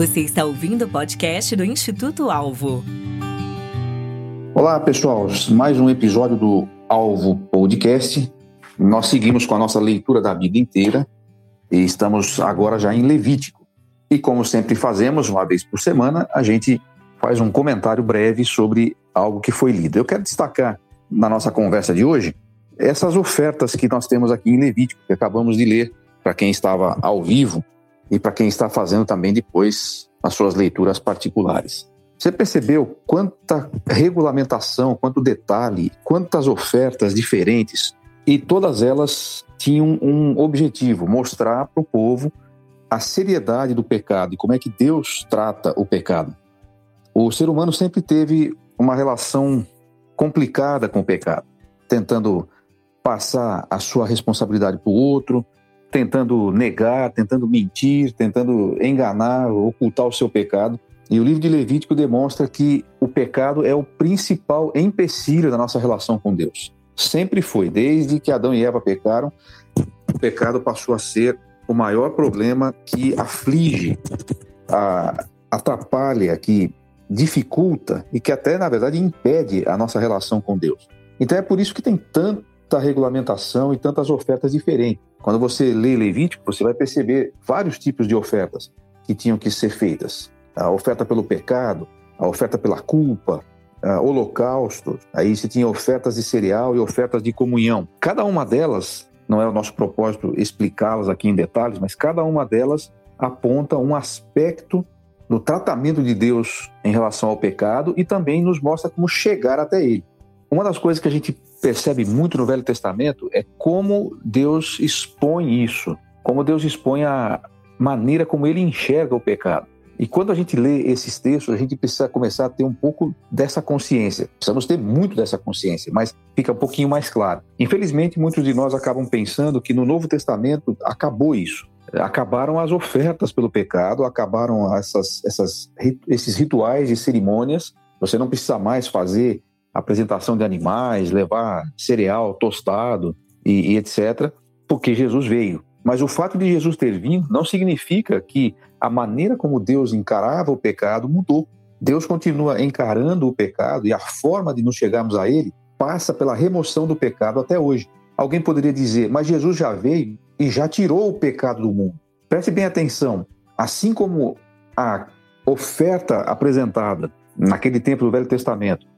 Você está ouvindo o podcast do Instituto Alvo. Olá, pessoal. Mais um episódio do Alvo Podcast. Nós seguimos com a nossa leitura da Bíblia inteira e estamos agora já em Levítico. E como sempre fazemos, uma vez por semana, a gente faz um comentário breve sobre algo que foi lido. Eu quero destacar na nossa conversa de hoje essas ofertas que nós temos aqui em Levítico, que acabamos de ler para quem estava ao vivo e para quem está fazendo também depois as suas leituras particulares. Você percebeu quanta regulamentação, quanto detalhe, quantas ofertas diferentes e todas elas tinham um objetivo: mostrar para o povo a seriedade do pecado e como é que Deus trata o pecado. O ser humano sempre teve uma relação complicada com o pecado, tentando passar a sua responsabilidade para o outro, tentando negar, tentando mentir, tentando enganar, ocultar o seu pecado. E o livro de Levítico demonstra que o pecado é o principal empecilho da nossa relação com Deus. Sempre foi, desde que Adão e Eva pecaram, o pecado passou a ser o maior problema que aflige, a, atrapalha, que dificulta e que até, na verdade, impede a nossa relação com Deus. Então é por isso que tem tanta regulamentação e tantas ofertas diferentes. Quando você lê Levítico, você vai perceber vários tipos de ofertas que tinham que ser feitas. A oferta pelo pecado, a oferta pela culpa, holocausto, aí você tinha ofertas de cereal e ofertas de comunhão. Cada uma delas, não é o nosso propósito explicá-las aqui em detalhes, mas cada uma delas aponta um aspecto do tratamento de Deus em relação ao pecado e também nos mostra como chegar até ele. Uma das coisas que a gente percebe muito no Velho Testamento é como Deus expõe isso, como Deus expõe a maneira como ele enxerga o pecado. E quando a gente lê esses textos, a gente precisa começar a ter um pouco dessa consciência. Precisamos ter muito dessa consciência, mas fica um pouquinho mais claro. Infelizmente, muitos de nós acabam pensando que no Novo Testamento acabou isso. Acabaram as ofertas pelo pecado, acabaram essas, essas, esses rituais e cerimônias. Você não precisa mais fazer apresentação de animais, levar cereal tostado e, e etc., porque Jesus veio. Mas o fato de Jesus ter vindo não significa que a maneira como Deus encarava o pecado mudou. Deus continua encarando o pecado e a forma de nos chegarmos a ele passa pela remoção do pecado até hoje. Alguém poderia dizer, mas Jesus já veio e já tirou o pecado do mundo. Preste bem atenção. Assim como a oferta apresentada naquele tempo do Velho Testamento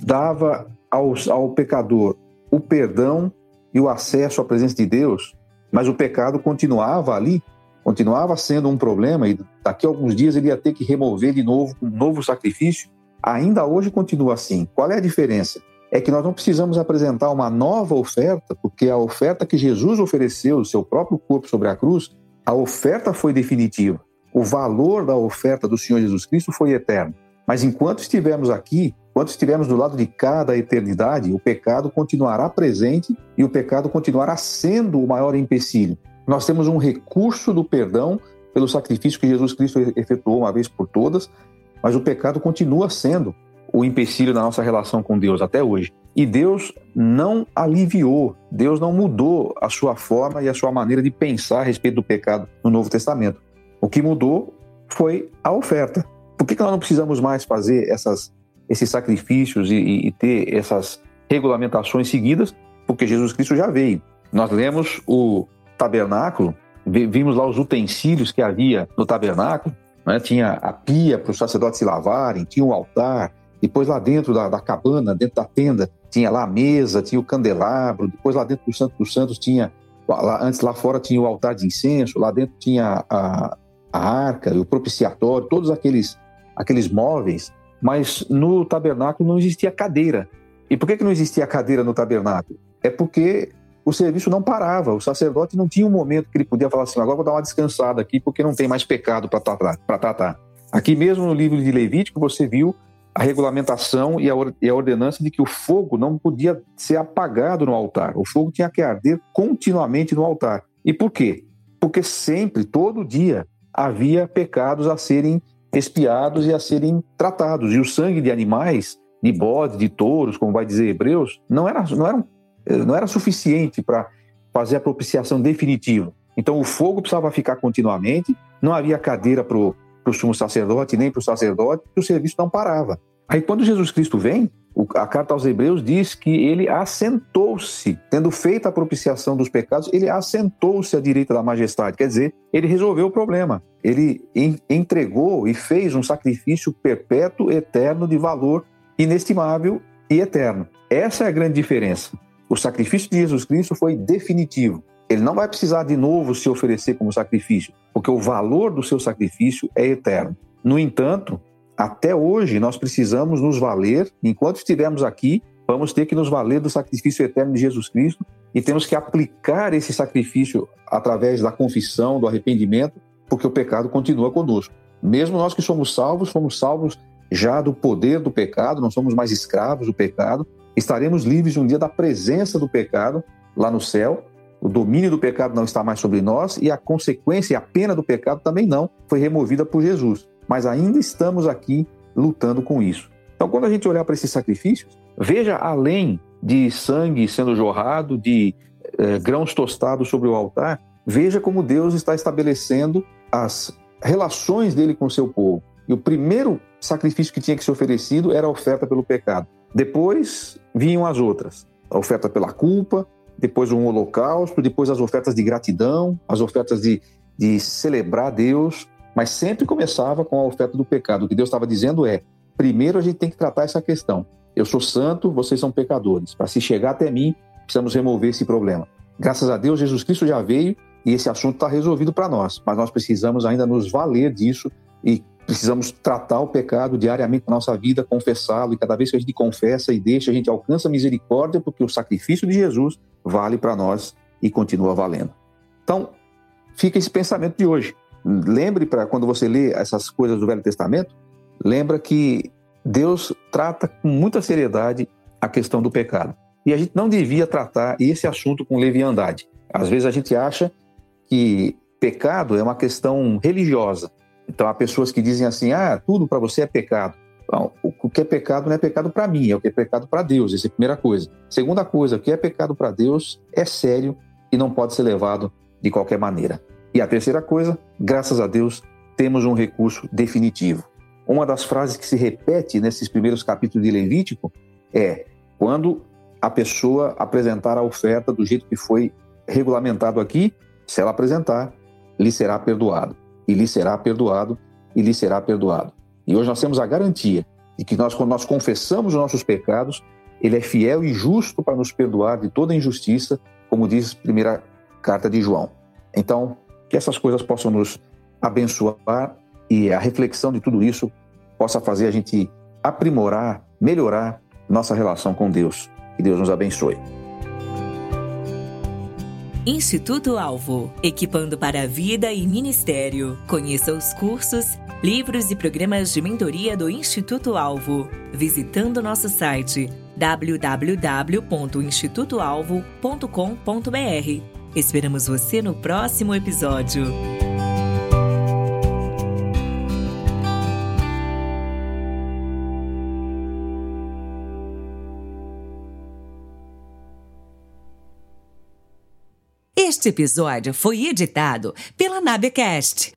dava ao, ao pecador o perdão e o acesso à presença de Deus, mas o pecado continuava ali, continuava sendo um problema e daqui a alguns dias ele ia ter que remover de novo um novo sacrifício. Ainda hoje continua assim. Qual é a diferença? É que nós não precisamos apresentar uma nova oferta, porque a oferta que Jesus ofereceu, o seu próprio corpo sobre a cruz, a oferta foi definitiva. O valor da oferta do Senhor Jesus Cristo foi eterno. Mas enquanto estivermos aqui, enquanto estivermos do lado de cada eternidade, o pecado continuará presente e o pecado continuará sendo o maior empecilho. Nós temos um recurso do perdão pelo sacrifício que Jesus Cristo efetuou uma vez por todas, mas o pecado continua sendo o empecilho da nossa relação com Deus até hoje. E Deus não aliviou, Deus não mudou a sua forma e a sua maneira de pensar a respeito do pecado no Novo Testamento. O que mudou foi a oferta. Por que nós não precisamos mais fazer essas, esses sacrifícios e, e, e ter essas regulamentações seguidas? Porque Jesus Cristo já veio. Nós lemos o tabernáculo, vimos lá os utensílios que havia no tabernáculo, né? tinha a pia para os sacerdotes se lavarem, tinha o altar, depois lá dentro da, da, cabana, dentro da tenda, tinha lá a mesa, tinha o candelabro, depois lá dentro do Santo dos Santos tinha, lá, antes lá fora tinha o altar de incenso, lá dentro tinha a, a arca, o propiciatório, todos aqueles aqueles móveis, mas no tabernáculo não existia cadeira. E por que, que não existia cadeira no tabernáculo? É porque o serviço não parava, o sacerdote não tinha um momento que ele podia falar assim: agora vou dar uma descansada aqui porque não tem mais pecado para tratar. Aqui mesmo no livro de Levítico você viu a regulamentação e a ordenança de que o fogo não podia ser apagado no altar, o fogo tinha que arder continuamente no altar. E por quê? Porque sempre, todo dia, havia pecados a serem espiados e a serem tratados. E o sangue de animais, de bodes, de touros, como vai dizer Hebreus, não era, não era, não era suficiente para fazer a propiciação definitiva. Então o fogo precisava ficar continuamente, não havia cadeira para o sumo sacerdote, nem para o sacerdote, o serviço não parava. Aí quando Jesus Cristo vem, a carta aos Hebreus diz que ele assentou-se, tendo feito a propiciação dos pecados, ele assentou-se à direita da majestade. Quer dizer, ele resolveu o problema. Ele entregou e fez um sacrifício perpétuo, eterno, de valor inestimável e eterno. Essa é a grande diferença. O sacrifício de Jesus Cristo foi definitivo. Ele não vai precisar de novo se oferecer como sacrifício, porque o valor do seu sacrifício é eterno. No entanto, até hoje nós precisamos nos valer, enquanto estivermos aqui, vamos ter que nos valer do sacrifício eterno de Jesus Cristo e temos que aplicar esse sacrifício através da confissão, do arrependimento, porque o pecado continua conosco. Mesmo nós que somos salvos, fomos salvos já do poder do pecado, não somos mais escravos do pecado, estaremos livres um dia da presença do pecado lá no céu. O domínio do pecado não está mais sobre nós e a consequência e a pena do pecado também não foi removida por Jesus mas ainda estamos aqui lutando com isso. Então, quando a gente olhar para esses sacrifícios, veja além de sangue sendo jorrado, de eh, grãos tostados sobre o altar, veja como Deus está estabelecendo as relações dele com o seu povo. E o primeiro sacrifício que tinha que ser oferecido era a oferta pelo pecado. Depois vinham as outras: a oferta pela culpa, depois um holocausto, depois as ofertas de gratidão, as ofertas de, de celebrar Deus, mas sempre começava com a oferta do pecado. O que Deus estava dizendo é: primeiro a gente tem que tratar essa questão. Eu sou santo, vocês são pecadores. Para se chegar até mim, precisamos remover esse problema. Graças a Deus, Jesus Cristo já veio e esse assunto está resolvido para nós, mas nós precisamos ainda nos valer disso e precisamos tratar o pecado diariamente na nossa vida, confessá-lo, e cada vez que a gente confessa e deixa, a gente alcança a misericórdia, porque o sacrifício de Jesus vale para nós e continua valendo. Então, fica esse pensamento de hoje. Lembre para quando você lê essas coisas do Velho Testamento, lembra que Deus trata com muita seriedade a questão do pecado. E a gente não devia tratar esse assunto com leviandade. Às vezes a gente acha que pecado é uma questão religiosa. Então há pessoas que dizem assim: "Ah, tudo para você é pecado". O que é pecado não é pecado para mim, é o que é pecado para Deus. Essa é a primeira coisa. Segunda coisa, o que é pecado para Deus é sério e não pode ser levado de qualquer maneira. E a terceira coisa, graças a Deus, temos um recurso definitivo. Uma das frases que se repete nesses primeiros capítulos de Levítico é: quando a pessoa apresentar a oferta do jeito que foi regulamentado aqui, se ela apresentar, lhe será perdoado, e lhe será perdoado, e lhe será perdoado. E hoje nós temos a garantia de que nós, quando nós confessamos os nossos pecados, Ele é fiel e justo para nos perdoar de toda injustiça, como diz a primeira carta de João. Então, que essas coisas possam nos abençoar e a reflexão de tudo isso possa fazer a gente aprimorar, melhorar nossa relação com Deus. Que Deus nos abençoe. Instituto Alvo, equipando para a vida e ministério. Conheça os cursos, livros e programas de mentoria do Instituto Alvo, visitando nosso site www.institutoalvo.com.br Esperamos você no próximo episódio. Este episódio foi editado pela Nabecast